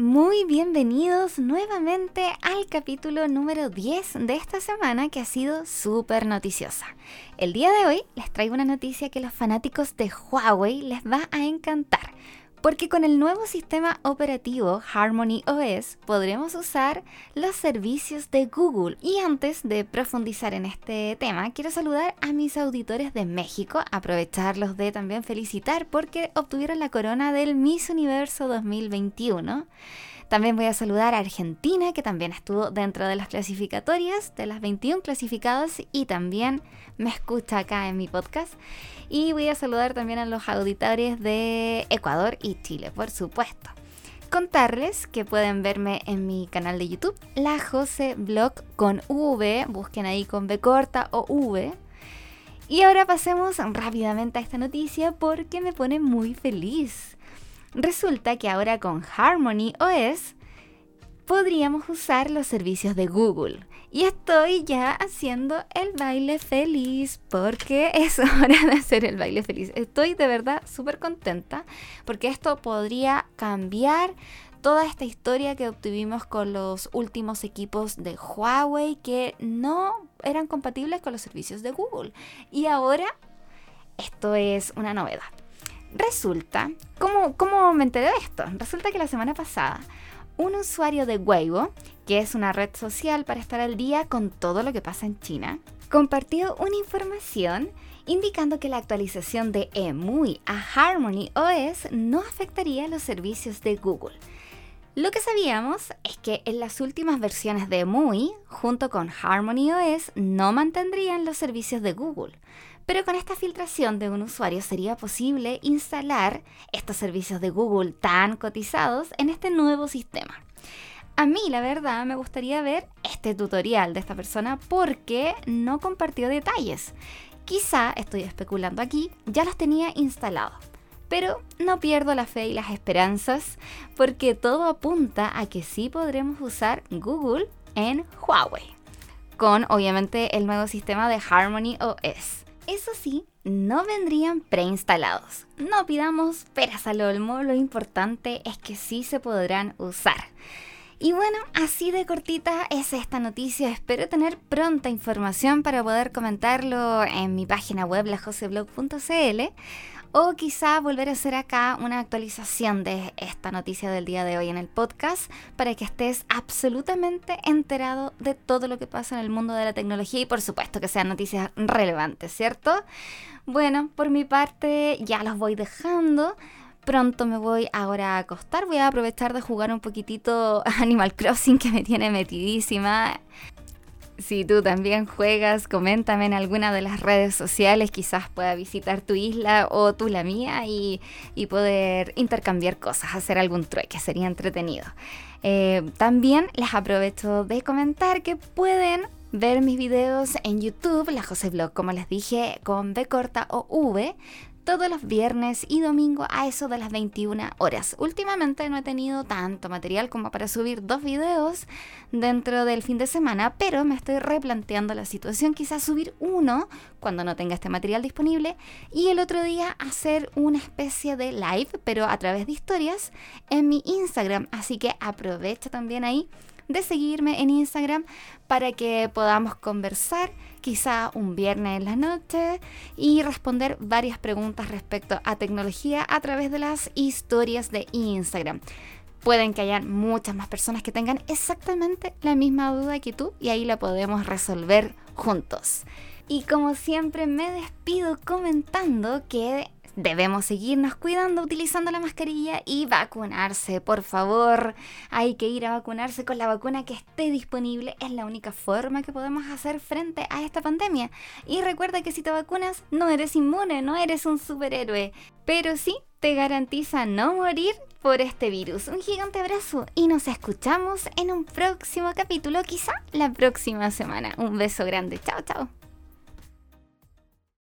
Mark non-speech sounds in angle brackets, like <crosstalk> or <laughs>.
Muy bienvenidos nuevamente al capítulo número 10 de esta semana que ha sido súper noticiosa. El día de hoy les traigo una noticia que los fanáticos de Huawei les va a encantar porque con el nuevo sistema operativo Harmony OS podremos usar los servicios de Google. Y antes de profundizar en este tema, quiero saludar a mis auditores de México, aprovecharlos de también felicitar porque obtuvieron la corona del Miss Universo 2021. También voy a saludar a Argentina, que también estuvo dentro de las clasificatorias, de las 21 clasificadas, y también me escucha acá en mi podcast. Y voy a saludar también a los auditores de Ecuador y Chile, por supuesto. Contarles que pueden verme en mi canal de YouTube, La Jose Blog con V, busquen ahí con B corta o V. Y ahora pasemos rápidamente a esta noticia porque me pone muy feliz. Resulta que ahora con Harmony OS podríamos usar los servicios de Google. Y estoy ya haciendo el baile feliz porque <laughs> es hora de hacer el baile feliz. Estoy de verdad súper contenta porque esto podría cambiar toda esta historia que obtuvimos con los últimos equipos de Huawei que no eran compatibles con los servicios de Google. Y ahora esto es una novedad. Resulta, ¿cómo, ¿cómo me enteré de esto? Resulta que la semana pasada un usuario de Weibo, que es una red social para estar al día con todo lo que pasa en China, compartió una información indicando que la actualización de EMUI a Harmony OS no afectaría los servicios de Google. Lo que sabíamos es que en las últimas versiones de EMUI, junto con Harmony OS, no mantendrían los servicios de Google. Pero con esta filtración de un usuario sería posible instalar estos servicios de Google tan cotizados en este nuevo sistema. A mí, la verdad, me gustaría ver este tutorial de esta persona porque no compartió detalles. Quizá, estoy especulando aquí, ya los tenía instalados. Pero no pierdo la fe y las esperanzas porque todo apunta a que sí podremos usar Google en Huawei. Con obviamente el nuevo sistema de Harmony OS. Eso sí, no vendrían preinstalados. No pidamos peras al olmo, lo importante es que sí se podrán usar. Y bueno, así de cortita es esta noticia. Espero tener pronta información para poder comentarlo en mi página web, lajoseblog.cl o quizá volver a hacer acá una actualización de esta noticia del día de hoy en el podcast para que estés absolutamente enterado de todo lo que pasa en el mundo de la tecnología y por supuesto que sean noticias relevantes, ¿cierto? Bueno, por mi parte ya los voy dejando pronto me voy ahora a acostar. Voy a aprovechar de jugar un poquitito <laughs> Animal Crossing que me tiene metidísima. Si tú también juegas, coméntame en alguna de las redes sociales, quizás pueda visitar tu isla o tú la mía y, poder intercambiar cosas, hacer algún trueque, sería entretenido. Eh, también les aprovecho de comentar que pueden ver mis videos en YouTube, la José Blog, como les dije, con B corta o V todos los viernes y domingo a eso de las 21 horas. Últimamente no he tenido tanto material como para subir dos videos dentro del fin de semana, pero me estoy replanteando la situación, quizás subir uno cuando no tenga este material disponible y el otro día hacer una especie de live, pero a través de historias en mi Instagram. Así que aprovecho también ahí de seguirme en Instagram para que podamos conversar quizá un viernes en la noche y responder varias preguntas respecto a tecnología a través de las historias de Instagram. Pueden que haya muchas más personas que tengan exactamente la misma duda que tú y ahí la podemos resolver juntos. Y como siempre me despido comentando que Debemos seguirnos cuidando utilizando la mascarilla y vacunarse, por favor. Hay que ir a vacunarse con la vacuna que esté disponible. Es la única forma que podemos hacer frente a esta pandemia. Y recuerda que si te vacunas no eres inmune, no eres un superhéroe. Pero sí te garantiza no morir por este virus. Un gigante abrazo y nos escuchamos en un próximo capítulo, quizá la próxima semana. Un beso grande. Chao, chao.